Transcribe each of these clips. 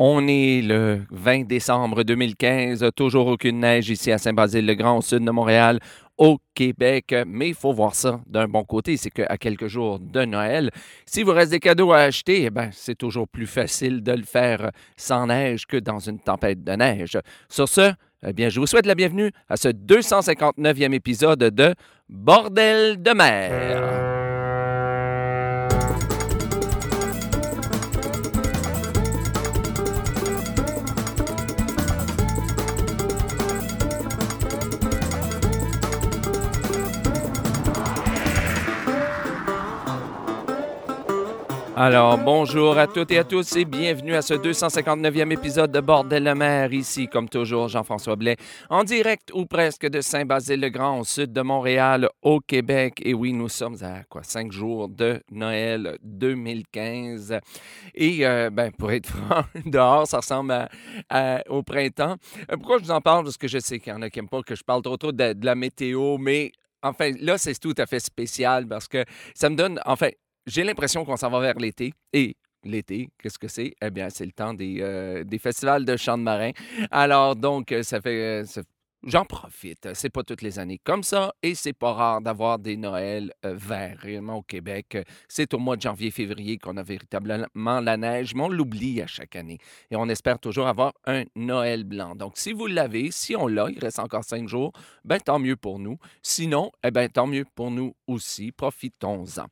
On est le 20 décembre 2015, toujours aucune neige ici à Saint-Basile-le-Grand, au sud de Montréal, au Québec. Mais il faut voir ça d'un bon côté, c'est qu'à quelques jours de Noël, s'il vous reste des cadeaux à acheter, eh ben, c'est toujours plus facile de le faire sans neige que dans une tempête de neige. Sur ce, eh bien, je vous souhaite la bienvenue à ce 259e épisode de Bordel de mer. Alors, bonjour à toutes et à tous et bienvenue à ce 259e épisode de Bordel de mer. Ici, comme toujours, Jean-François Blais, en direct ou presque de Saint-Basile-le-Grand, au sud de Montréal, au Québec. Et oui, nous sommes à quoi, cinq jours de Noël 2015. Et, euh, ben, pour être dehors, ça ressemble au printemps. Euh, pourquoi je vous en parle? Parce que je sais qu'il y en a qui n'aiment pas que je parle trop trop de, de la météo, mais Enfin, là, c'est tout à fait spécial parce que ça me donne, enfin, j'ai l'impression qu'on s'en va vers l'été. Et l'été, qu'est-ce que c'est? Eh bien, c'est le temps des, euh, des festivals de chants de marin. Alors, donc, ça fait, ça J'en profite. C'est pas toutes les années comme ça et c'est pas rare d'avoir des Noëls verts réellement au Québec. C'est au mois de janvier-février qu'on a véritablement la neige, mais on l'oublie à chaque année et on espère toujours avoir un Noël blanc. Donc, si vous l'avez, si on l'a, il reste encore cinq jours, ben tant mieux pour nous. Sinon, eh ben tant mieux pour nous aussi. Profitons-en.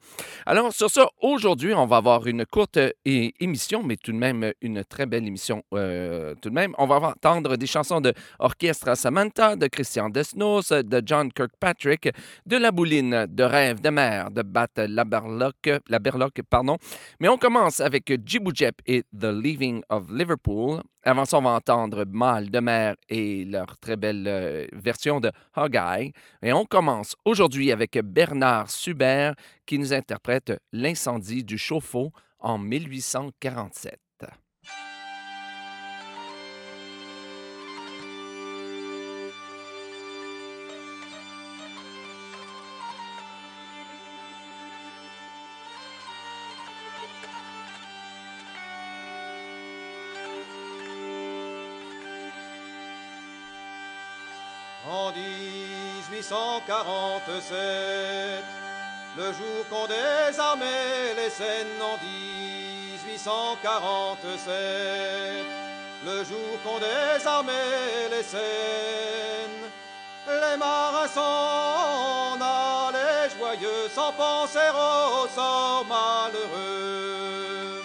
Alors, sur ça, aujourd'hui, on va avoir une courte émission, mais tout de même une très belle émission. Tout de même, on va entendre des chansons de Orchestre Samantha de Christian Desnos, de John Kirkpatrick, de La Bouline, de Rêve de mer, de Bat la Berloque, pardon. Mais on commence avec Jib et The Leaving of Liverpool. Avant ça, on va entendre Mal de mer et leur très belle euh, version de Hog Et on commence aujourd'hui avec Bernard Subert qui nous interprète L'incendie du chauffe-eau en 1847. 1847, le jour qu'on désarmait les Seines en 1847, le jour qu'on désarmait les Seines, les marins s'en allaient joyeux sans penser au sort malheureux.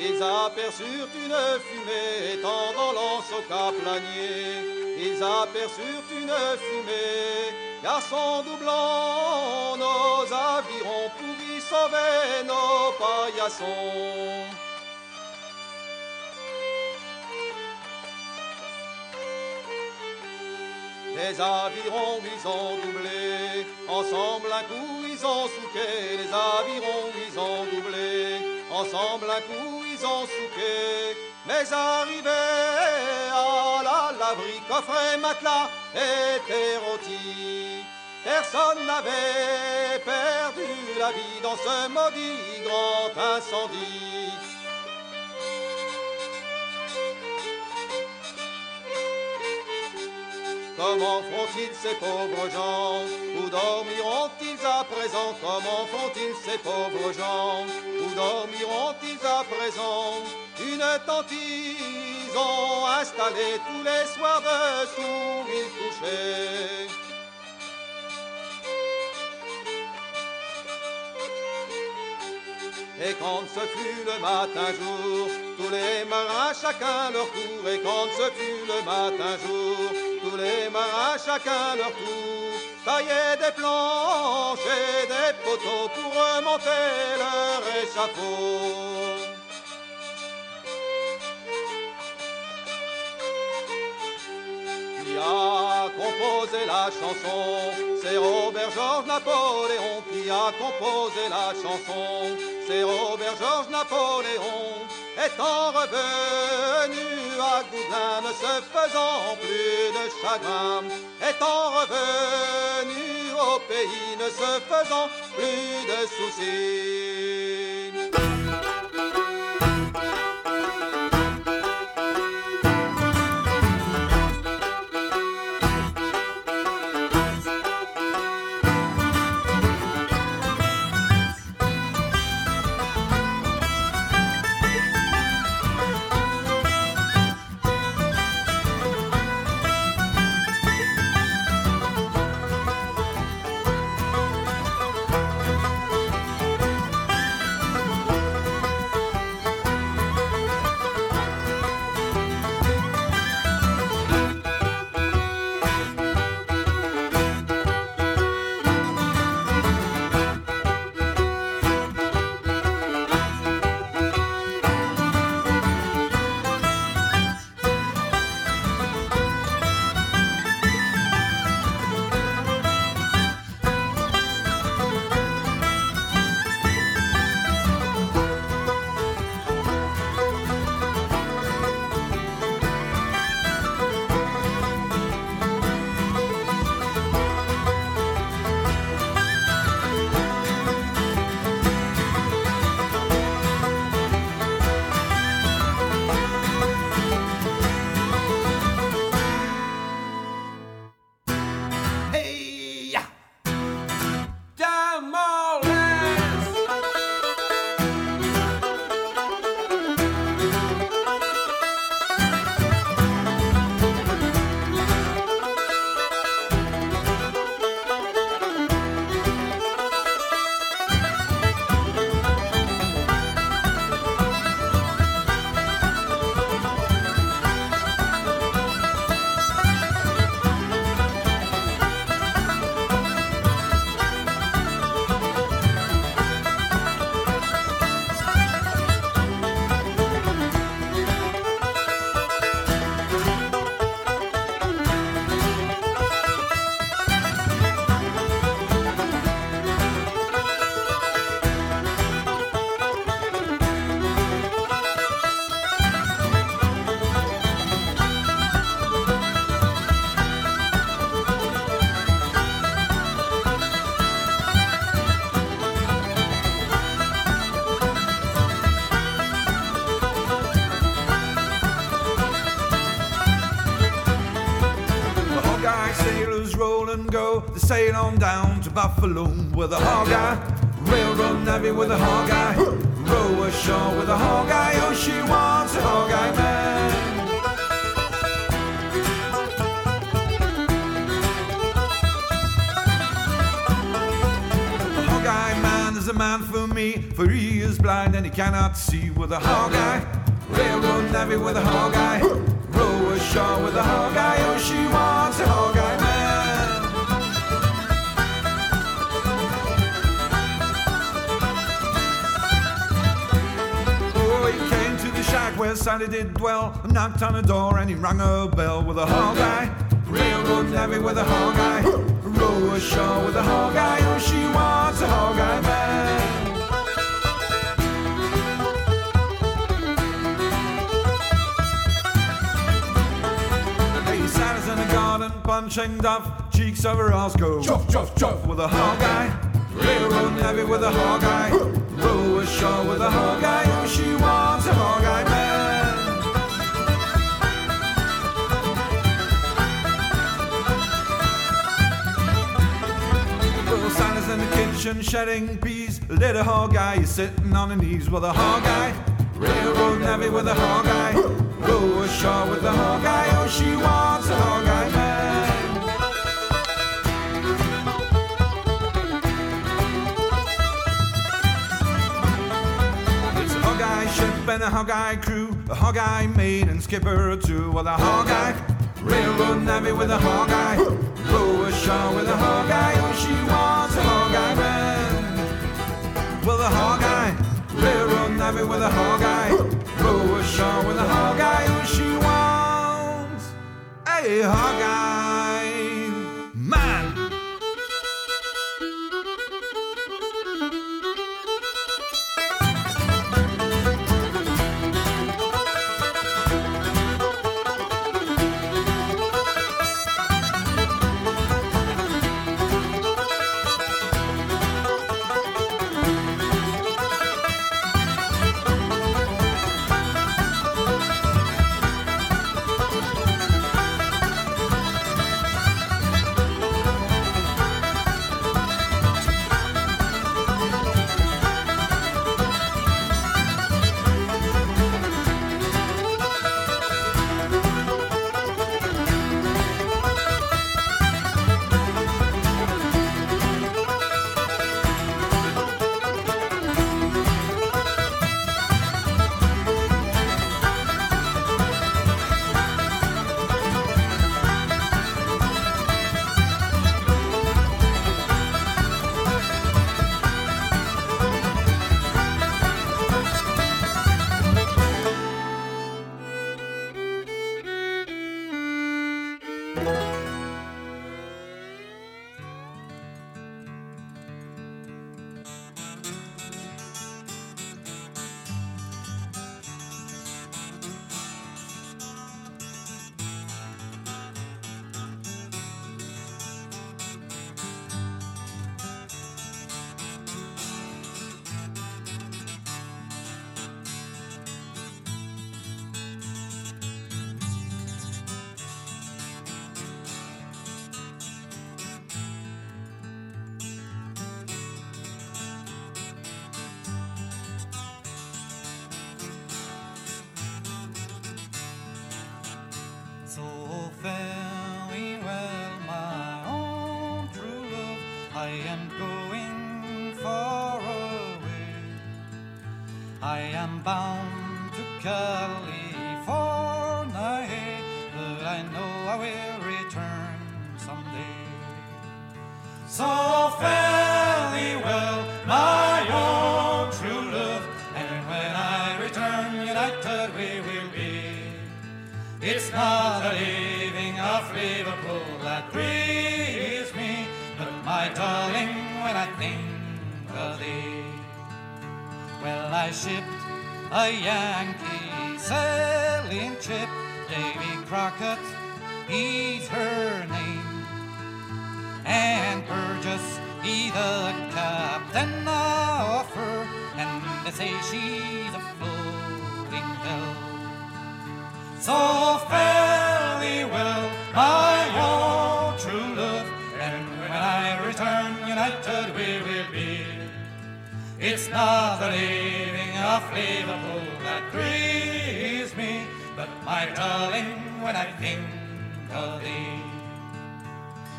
Ils aperçurent une fumée. Étant dans l'anse au caplanier, ils aperçurent une fumée. Garçons doublant nos avirons pour y sauver nos paillassons. Les avirons, ils ont doublé. Ensemble, un coup, ils ont souqué. Les avirons, ils ont doublé. Ensemble, un coup, ils ont souqué. Mais arrivés à la laverie, coffret, matelas et rôtis. Personne n'avait perdu la vie dans ce maudit grand incendie. Comment font-ils ces pauvres gens Où dormiront-ils à présent? Comment font-ils ces pauvres gens Où dormiront-ils à présent? Une tente ils ont installée tous les soirs dessous ils couchaient. Et quand ce fut le matin jour, tous les marins chacun leur tour. Et quand ce fut le matin jour, tous les marins chacun leur tour. Taillaient des planches et des poteaux pour remonter leur échafaud. a composé la chanson, c'est Robert Georges Napoléon qui a composé la chanson, c'est Robert Georges Napoléon. Étant revenu à Goudelin, ne se faisant plus de chagrin, étant revenu au pays, ne se faisant plus de soucis. Sail on down to Buffalo with a hog Hogeye. Railroad navvy with a hog Hogeye. Row ashore with a hog Hogeye. Oh, she wants a Hogeye man. Man is a man for me, for he is blind and he cannot see with a hog Hogeye. Railroad navvy with a Hogeye. Row ashore with a Hogeye. Oh, she wants a Hogeye where Sally did dwell, knocked on the door and he rang a bell with a Hogeye. Railroad navvy with a Hogeye. Row ashore with a Hogeye. Oh, she wants a Hogeye man. Hey, Santa's in the garden, punching duff, cheeks over Roscoe. Chuff, chuff, chuff with a Hogeye. Railroad navvy with a Hogeye. Row ashore with a Hogeye. Oh, she wants a Hogeye man. pigeon shedding peas. Little hog eye is sitting on his knees with a hog eye Railroad navy with a hog eye Go ashore with a hog eye. Oh, she wants a hog eye man. It's a hog eye Ship and a hog eye crew, a hog eye maid and skipper too, well a hog eye Railroad navvy with a hog eye. Lower Shaw with a hog eye. Oh, she wants a hog eye man. Well, a hog eye. Railroad navvy with a hog eye. Lower Shaw with a hog eye. Oh, she wants a hog eye. I am bound to California, but I know I will return someday. So fare thee well, my own true love, and when I return, united we will be. It's not the leaving of Liverpool that grieves me, but my darling, when I think of thee. Well, I shipped a Yankee sailing ship, Davy Crockett, he's her name, and Burgess, he the captain of her, and they say she's a floating belle. So thee well, my own true love, and when I return, united we will be. It's not the leaving of Liverpool that grieves me, but my darling, when I think of thee.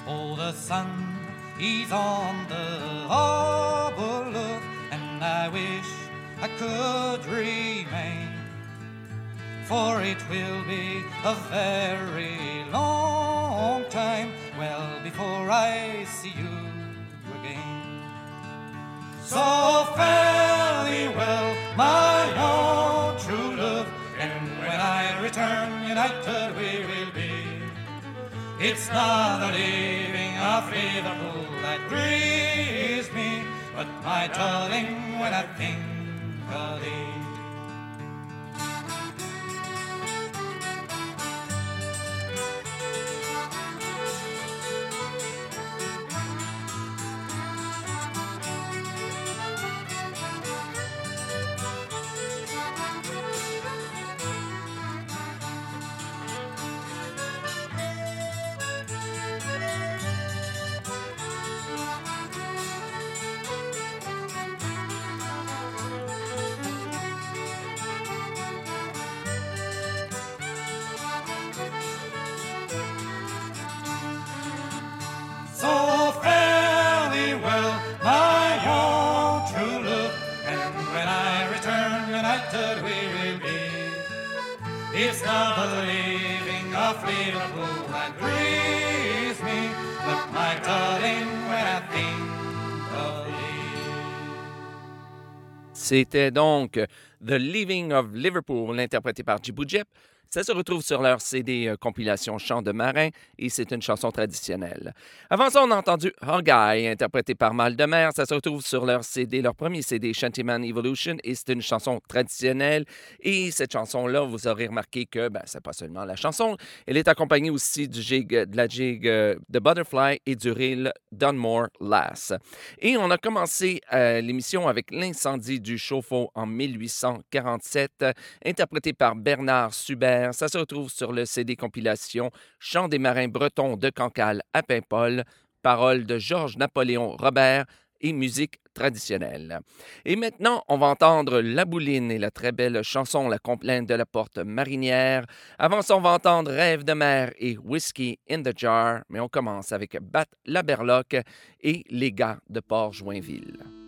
Oh, the sun, he's on the harbor, love, and I wish I could remain for it will be a very long time, well, before I see you again. So thee well, my own true love, and when I return, united we will be. It's not the leaving of Liverpool that grieves me, but my darling, when I think of thee. C'était donc The Leaving of Liverpool, interprété par Jep. Ça se retrouve sur leur CD euh, compilation Chant de marin et c'est une chanson traditionnelle. Avant ça, on a entendu Hogeye, interprété par Mal de Mer. Ça se retrouve sur leur CD, leur premier CD Shantyman Evolution et c'est une chanson traditionnelle. Et cette chanson-là, vous aurez remarqué que ben, c'est pas seulement la chanson, elle est accompagnée aussi du jig, de la jig euh, de Butterfly et du reel Dunmore Lass. Et on a commencé euh, l'émission avec l'incendie du chauffe-eau en 1847, euh, interprété par Bernard Subert. Ça se retrouve sur le CD compilation Chant des marins bretons de Cancale à Paimpol, paroles de Georges Napoléon Robert et musique traditionnelle. Et maintenant, on va entendre La Bouline et la très belle chanson La complainte de la porte marinière. Avant ça, on va entendre Rêve de mer et Whiskey in the Jar, mais on commence avec Bat la Berloque et Les gars de Port-Joinville.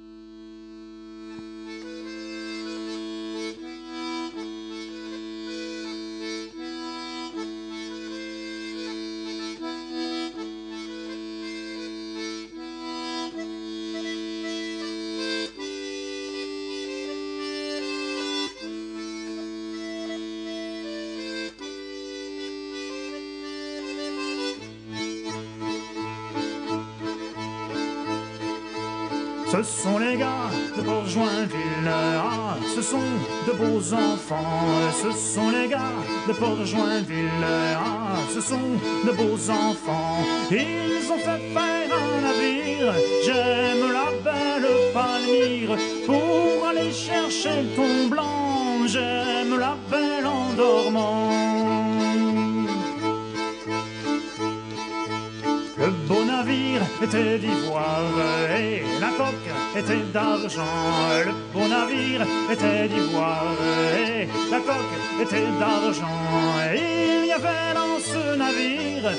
Sont les gars de Port-Joinville, ah, ce sont de beaux enfants. Ce sont les gars de Port-Joinville, ah, ce sont de beaux enfants. Ils ont fait faire un navire, j'aime la belle Palmyre, pour aller chercher ton blanc, j'aime la belle en dormant. Navire était d'ivoire et la coque était d'argent. Le beau navire était d'ivoire et la coque était d'argent. Il y avait dans ce navire,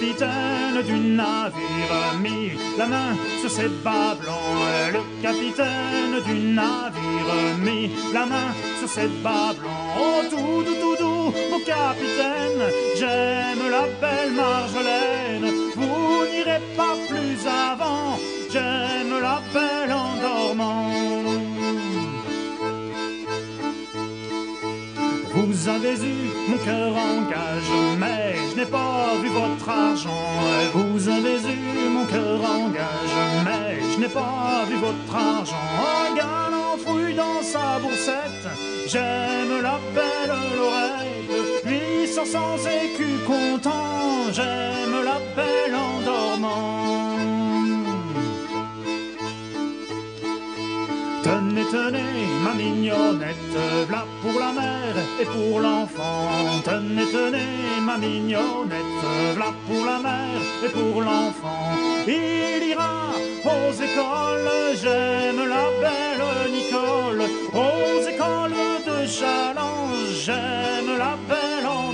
capitaine du navire mit la main sur ses bas blancs. Le capitaine du navire mit la main sur ses bas blancs. Oh, tout, tout, tout, tout, mon capitaine, j'aime la belle Marjolaine. Vous n'irez pas plus avant, j'aime la belle en dormant. Avez eu mon cœur en gage, mais je n'ai pas vu votre argent. Vous avez eu mon cœur en gage, mais je n'ai pas vu votre argent. Un galant fouille dans sa boursette, j'aime la belle Lorette. Lui sort sans écu content, j'aime la belle en dormant. Tenez, tenez, ma mignonnette, v'là pour la mère et pour l'enfant. Tenez, tenez, ma mignonnette, v'là pour la mère et pour l'enfant. Il ira aux écoles, j'aime la belle Nicole. Aux écoles de Challenge, j'aime la belle en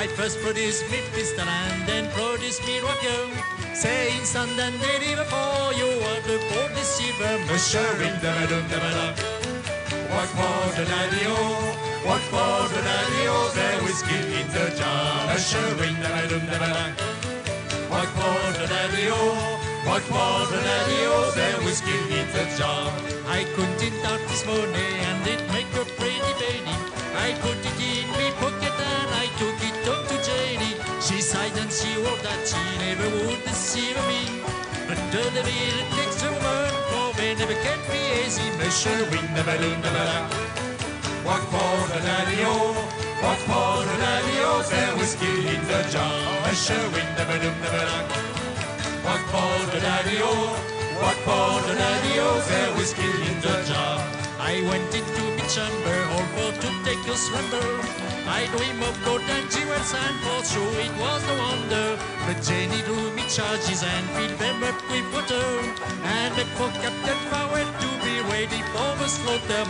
I first produced me pistol and then produced me rocker, saying, son, and deliver for you are the port deceiver, Monsieur in the madum the madam. What for the daddy-o, what for the daddy-o, there whiskey in the jar, Monsieur in the madum the madam. What for the daddy-o? What for the daddy-o? There whiskey in the jar. I couldn't out this morning and it make a pretty baby. I put it in me pocket and I took it she never would deceive me. But the devil takes a woman for me never can be easy. Monsieur wing the balloon the balloon. What for the daddy-o? What for the daddy-o? There whiskey in the jar. Monsieur wing the balloon the balloon. What for the daddy-o? What for the daddy-o? There whiskey in the jar. I went into my chamber, all for to take a slumber. I dream of gold and jewels, and for sure it was no wonder. But Jenny drew me charges and filled them up with water. And it for Captain Farwell to be ready for the slaughter.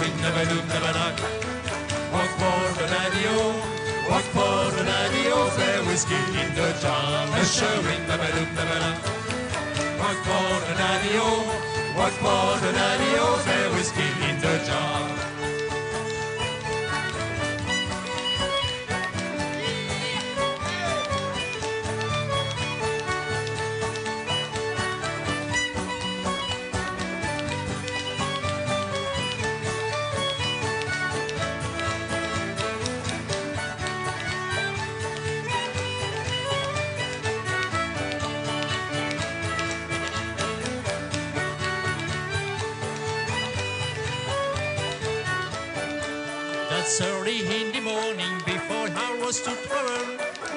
We never do, never knock. What for the daddy-o? What for the daddy-o? There whiskey in the jar. We never do, never knock. What for the daddy-o? What for the daddy-o? There whiskey in the jar.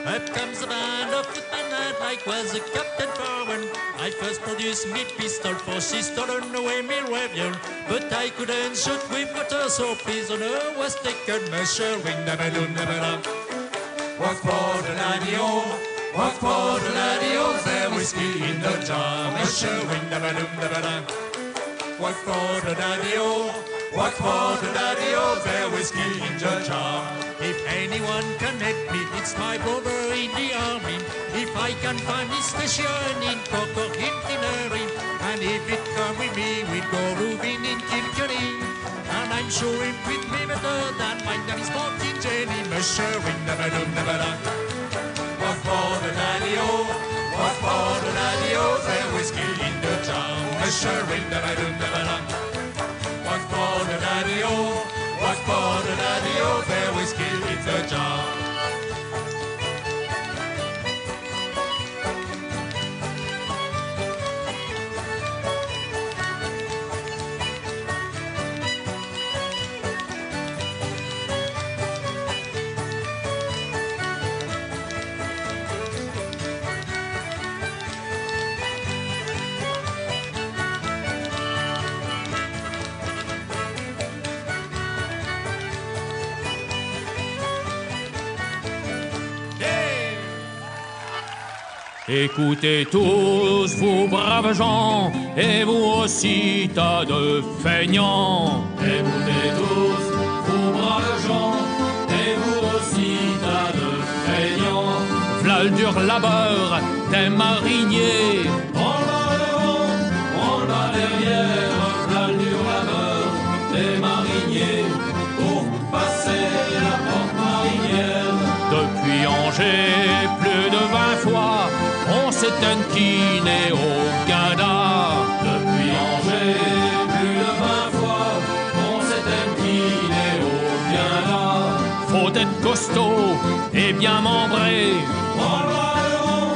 Up comes a band of footmen lad, I was a captain for when I first produced me pistol for she stolen away me rifle. But I couldn't shoot with water, so prisoner was taken, measuring the balloon, the. What for the laddie-o? Oh. What for the laddie-o? Oh. There whiskey in the jar, measuring the balloon, the. What for the daddy-o? Oh. What for the daddy-o? There whiskey in the jar. If anyone can help me, it's my brother in the army. If I can find his station in Cork or and if it come with me, we'd go roving in Kilkenny. And I'm sure him with me better than mine than his Martin Jenny, measuring the balloon, the balloon. What for the daddy-o? What for the daddy-o? There whiskey in the jar, measuring the balloon, the balloon. What for the daddy-o? In Écoutez tous, vous braves gens, et vous aussi, tas de feignants. Écoutez tous, vous braves gens, et vous aussi, tas de feignants. V'là le dur labeur des mariniers. On va devant, on va derrière, on s'est inquiné au Canada. Depuis Angers, plus de vingt fois, on s'est inquiné au Canada. Faut être costaud et bien membré. On va devant,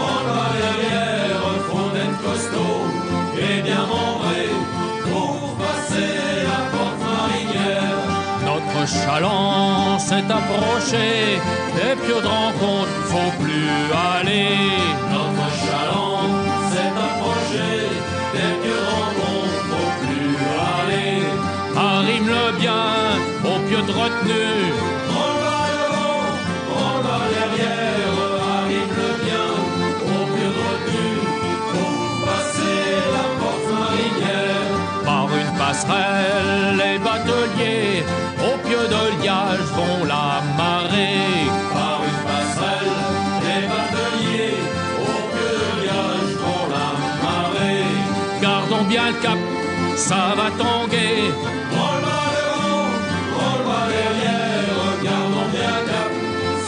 on va derrière, faut être costaud et bien membré. Pour passer la porte marinière. Notre chaland s'est approché, des pieux de rencontre, faut plus aller. Approché, des pieux de rencontre, faut plus aller. Arrive le bien, au pieu de retenue. Ça va tanguer. Va devant, va derrière, gardons bien cap,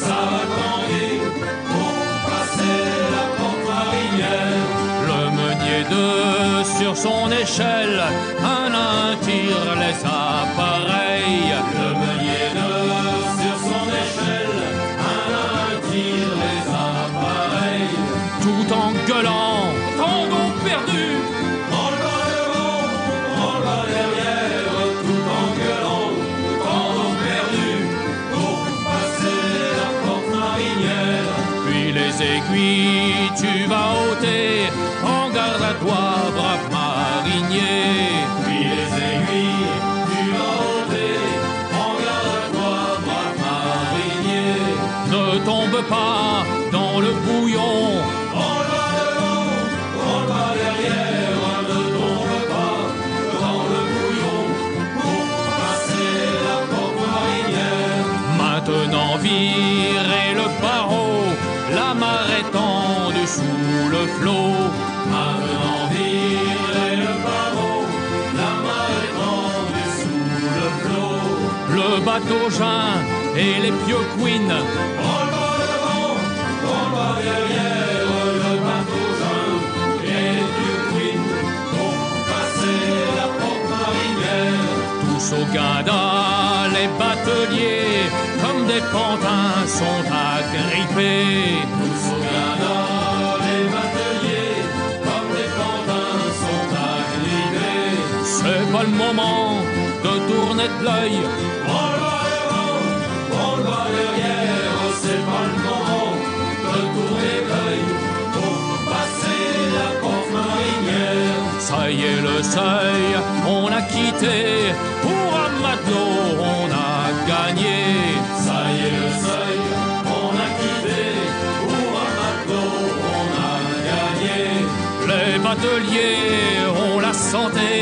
ça va tanguer. Pour passer la porte marinière. Le meunier de sur son échelle, tu sous le flot. Maintenant virez le barreau, la marée tendue sous le flot. Le bateau joint et les pieux queen. On va devant, on va derrière, le bateau joint et les pieux queen. Pour passer la porte marinière. Tous au Canada, les bateliers, comme des pantins, sont agrippés. Moment de tourner de l'œil. On va devant, on va derrière, c'est pas le moment de retour d'Écueil pour passer la porte marinière. Ça y est le seuil, on a quitté, pour un matelot on a gagné. Ça y est le seuil, on a quitté, pour un matelot on a gagné. Les bateliers ont la santé.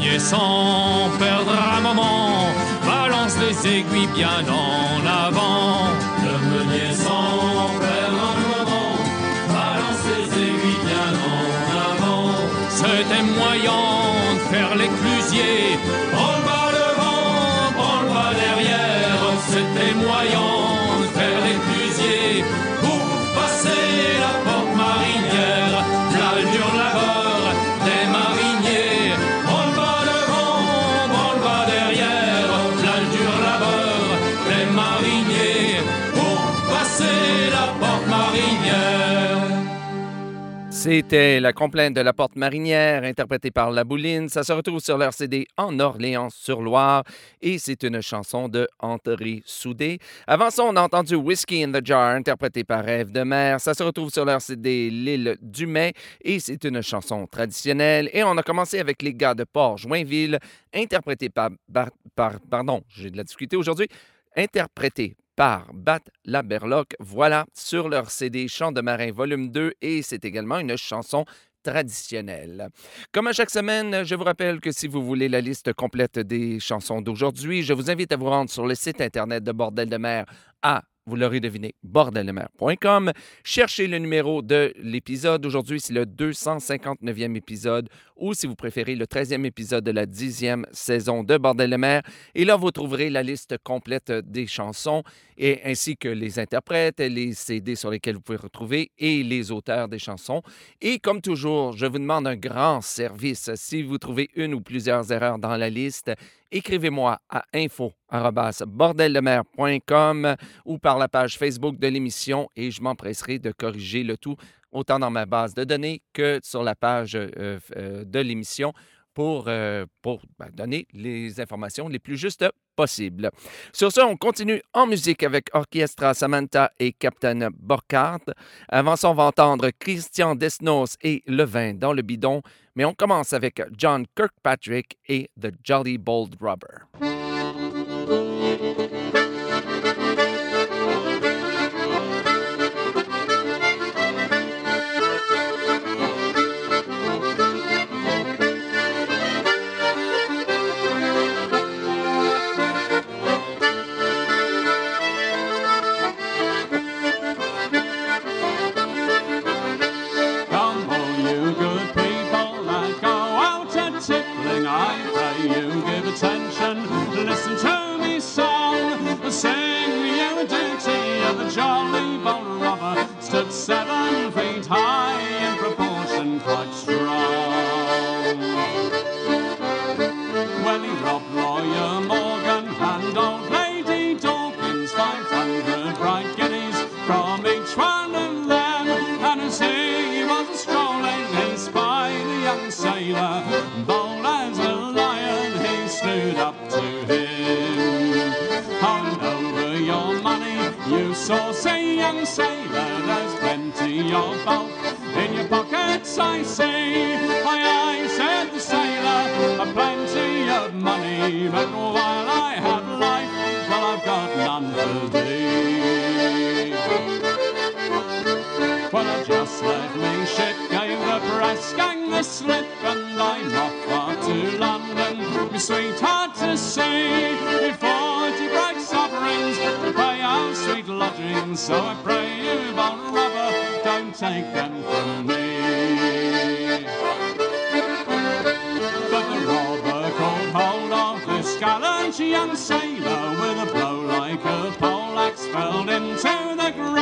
Le meunier sans perdre un moment balance les aiguilles bien en avant. Le meunier sans perdre un moment balance les aiguilles bien en avant. C'était moyen de faire l'éclusier. Branle bas devant, branle bas derrière. C'était moyen C'était la complainte de la porte marinière interprétée par La Bouline. Ça se retrouve sur leur CD En Orléans-sur-Loire et c'est une chanson de André Soudé. Avant ça, on a entendu Whiskey in the Jar interprété par Rêve de mer. Ça se retrouve sur leur CD L'île du Mai et c'est une chanson traditionnelle. Et on a commencé avec les gars de Port-Joinville interprété par, par- par- pardon, j'ai de la difficulté aujourd'hui, interprété par Bat la Berloque. Voilà, sur leur CD Chant de marin volume 2 et c'est également une chanson traditionnelle. Comme à chaque semaine, je vous rappelle que si vous voulez la liste complète des chansons d'aujourd'hui, je vous invite à vous rendre sur le site internet de Bordel de mer à vous l'aurez deviné, bordeldemer.com. Cherchez le numéro de l'épisode. Aujourd'hui, c'est le 259e épisode ou, si vous préférez, le 13e épisode de la 10e saison de Bordel de mer. Et là, vous trouverez la liste complète des chansons et ainsi que les interprètes, les CD sur lesquels vous pouvez retrouver et les auteurs des chansons. Et comme toujours, je vous demande un grand service. Si vous trouvez une ou plusieurs erreurs dans la liste, écrivez-moi à info@bordeldemer.com ou par la page Facebook de l'émission et je m'empresserai de corriger le tout autant dans ma base de données que sur la page euh, euh, de l'émission pour, euh, pour ben, donner les informations les plus justes possibles. Sur ce, on continue en musique avec Orchestra Samantha et Captain Burkhardt. Avant ça, on va entendre Christian Desnos et Le Vin dans le bidon, mais on commence avec John Kirkpatrick et The Jolly Bold Rubber. The ground.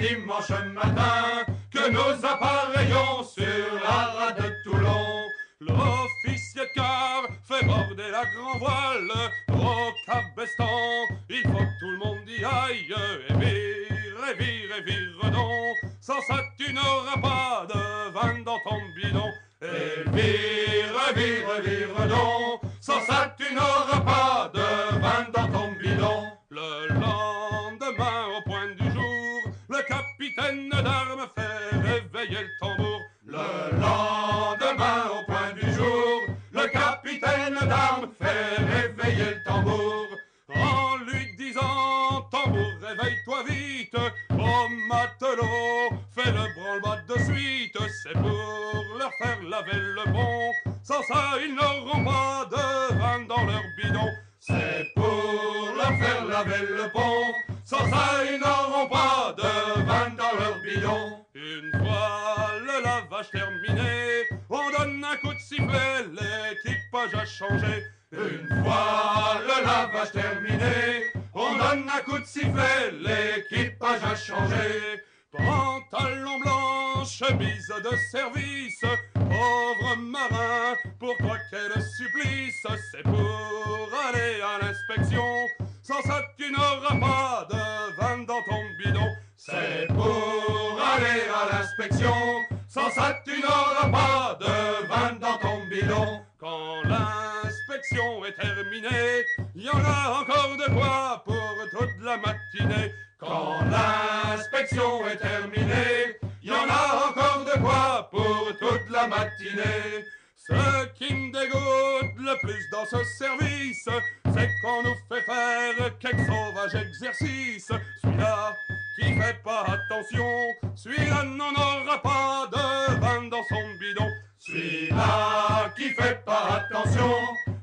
Dimanche matin que nous appareillons sur la rade de Toulon. L'officier de quart fait border la grand voile au cabestan. Il faut que tout le monde y aille et vire, et vire, vire donc. Sans ça, tu n'auras pas de vin dans ton bidon. Et vire, vire, vire donc. Sans ça, tu n'auras pas de pauvre marin, pour toi quel supplice, c'est pour aller à l'inspection. Sans ça, tu n'auras pas de vin dans ton bidon. C'est pour aller à l'inspection. Sans ça, tu n'auras pas Ce qui me dégoûte le plus dans ce service, c'est qu'on nous fait faire quelques sauvages exercices. Celui-là qui fait pas attention, celui-là n'en aura pas de vin dans son bidon. Celui-là qui fait pas attention,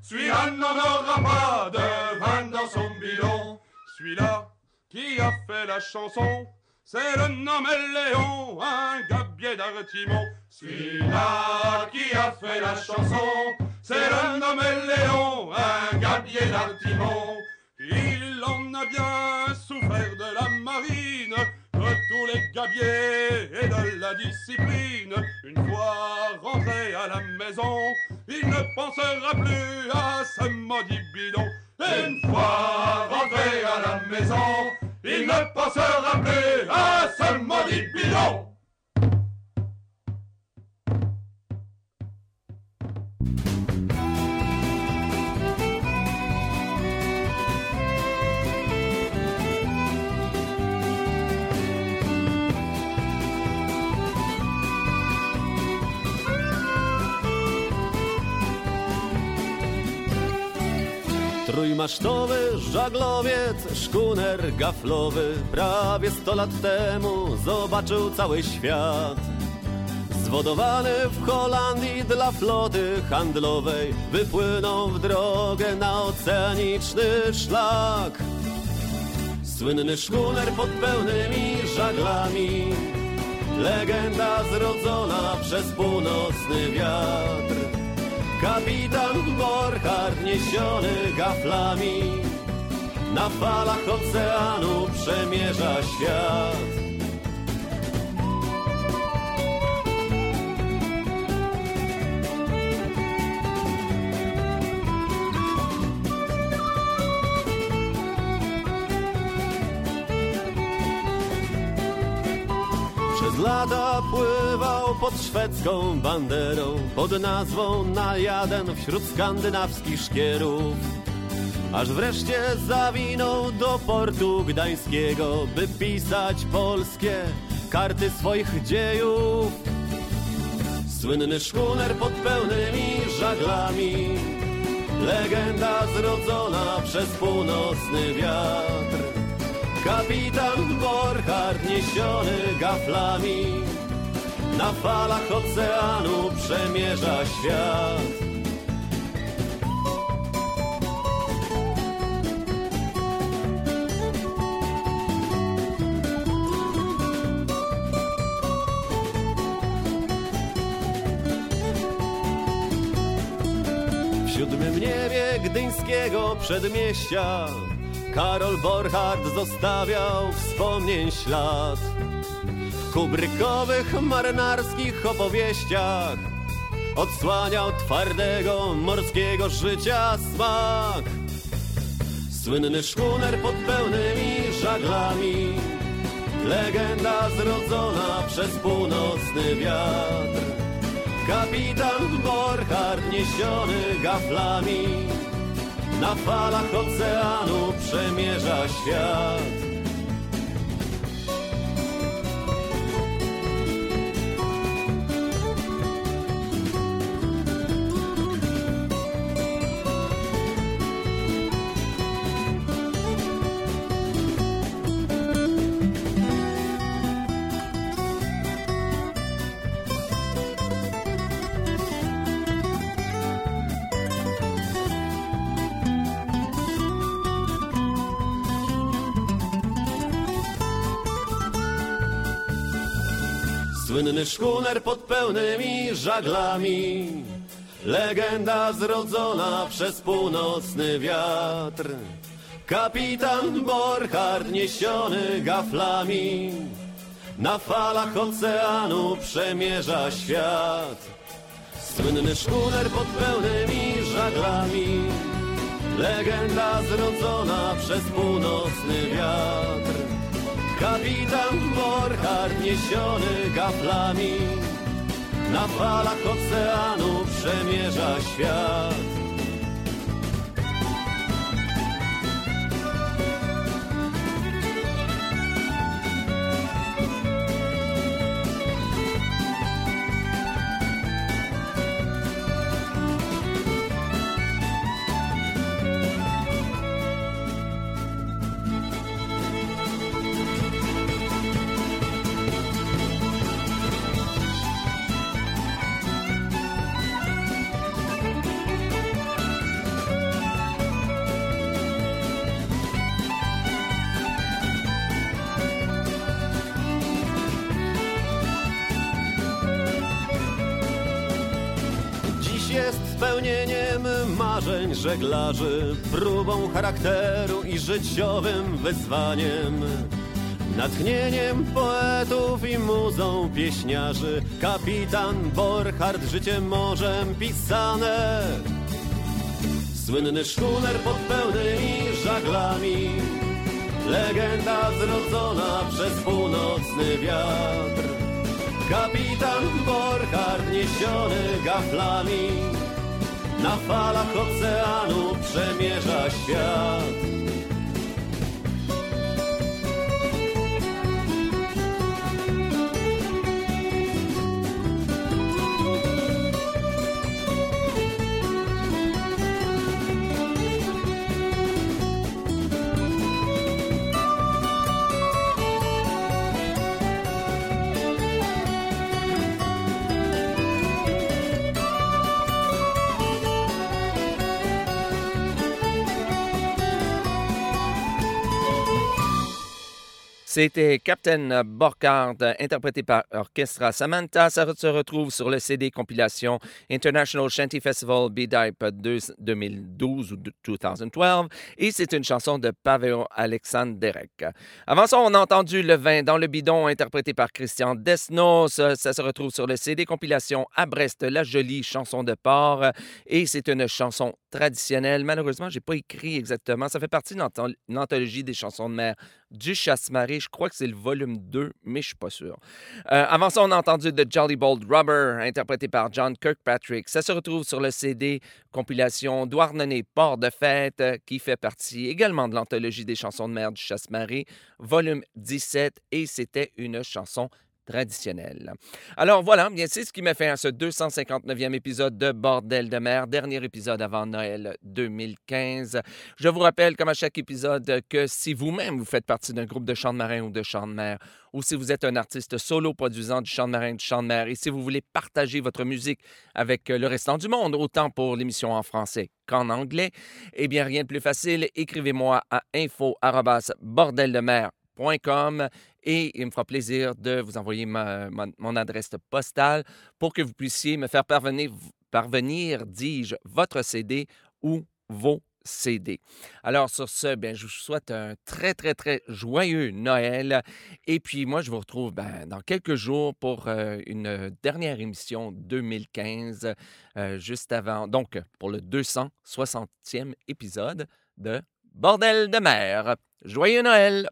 celui-là n'en aura pas de vin dans son bidon. Celui-là qui a fait la chanson, c'est le nommé Léon, un gabier d'Artimon. Celui-là qui a fait la chanson, c'est le nommé Léon, un gabier d'Artimon. Il en a bien souffert de la marine, de tous les gabiers et de la discipline. Une fois rentré à la maison, il ne pensera plus à ce maudit bidon. Une fois rentré à la maison, il ne pensera plus à ce maudit bidon. Trójmasztowy żaglowiec, szkuner gaflowy Prawie sto lat temu zobaczył cały świat Zwodowany w Holandii dla floty handlowej Wypłynął w drogę na oceaniczny szlak Słynny szkuner pod pełnymi żaglami legenda zrodzona przez północny wiatr. Kapitan Borchardt niesiony gaflami na falach oceanu przemierza świat. Lata pływał pod szwedzką banderą, pod nazwą Najaden wśród skandynawskich szkierów. Aż wreszcie zawinął do portu gdańskiego, by pisać polskie karty swoich dziejów. Słynny szkuner pod pełnymi żaglami, legenda zrodzona przez północny wiatr. Kapitan Borchardt niesiony gaflami. Na falach oceanu przemierza świat. W siódmym niebie gdyńskiego przedmieścia Karol Borchardt zostawiał wspomnień ślad. W kubrykowych marynarskich opowieściach Odsłaniał twardego morskiego życia smak. Słynny szkuner pod pełnymi żaglami Legenda zrodzona przez północny wiatr. Kapitan Borchardt niesiony gaflami na falach oceanu przemierza świat. Słynny szkuner pod pełnymi żaglami. Legenda zrodzona przez północny wiatr. Kapitan Borchardt niesiony gaflami. Na falach oceanu przemierza świat. Słynny szkuner pod pełnymi żaglami. Legenda zrodzona przez północny wiatr Kapitan Borchardt niesiony gaflami. Na falach oceanu przemierza świat marzeń żeglarzy, próbą charakteru i życiowym wyzwaniem. Natchnieniem poetów i muzą pieśniarzy, kapitan Borchardt życiem morzem pisane. Słynny szkuner pod pełnymi żaglami, legenda zrodzona przez północny wiatr. Kapitan Borchardt niesiony gaflami Na falach oceanu przemierza świat C'était Captain Borcard, interprété par Orchestra Samantha. Ça se retrouve sur le CD compilation International Shanty Festival B-Type 2012 ou 2012. Et c'est une chanson de Pavel Alexandre Derek. Avant ça, on a entendu Le vin dans le bidon, interprété par Christian Desnos. Ça se retrouve sur le CD compilation À Brest, la jolie chanson de port. Et c'est une chanson traditionnelle. Malheureusement, j'ai pas écrit exactement. Ça fait partie d'une anth- une anthologie des chansons de mer du Chasse-Marée. Je crois que c'est le volume 2, mais je suis pas sûr. Euh, avant ça, on a entendu The Jolly Bold Rubber, interprété par John Kirkpatrick. Ça se retrouve sur le CD compilation Douarnenez Port de Fête, euh, qui fait partie également de l'anthologie des chansons de mer du Chasse-Marée, volume 17, et c'était une chanson traditionnelle. Alors voilà, bien c'est ce qui m'a fait à ce 259e épisode de Bordel de mer, dernier épisode avant Noël 2015. Je vous rappelle, comme à chaque épisode, que si vous-même vous faites partie d'un groupe de chants de marin ou de chants de mer, ou si vous êtes un artiste solo produisant du chant de marin, du chant de mer, et si vous voulez partager votre musique avec euh, le restant du monde, autant pour l'émission en français qu'en anglais, eh bien rien de plus facile, écrivez-moi à info@bordeldemer.com et il me fera plaisir de vous envoyer mon adresse postale pour que vous puissiez me faire parvenir, parvenir dis-je, votre CD ou vos CD. Alors sur ce, bien, je vous souhaite un très, très, très joyeux Noël. Et puis moi, je vous retrouve ben, dans quelques jours pour euh, une dernière émission 2015, euh, juste avant, donc pour le 260e épisode de Bordel de mer. Joyeux Noël!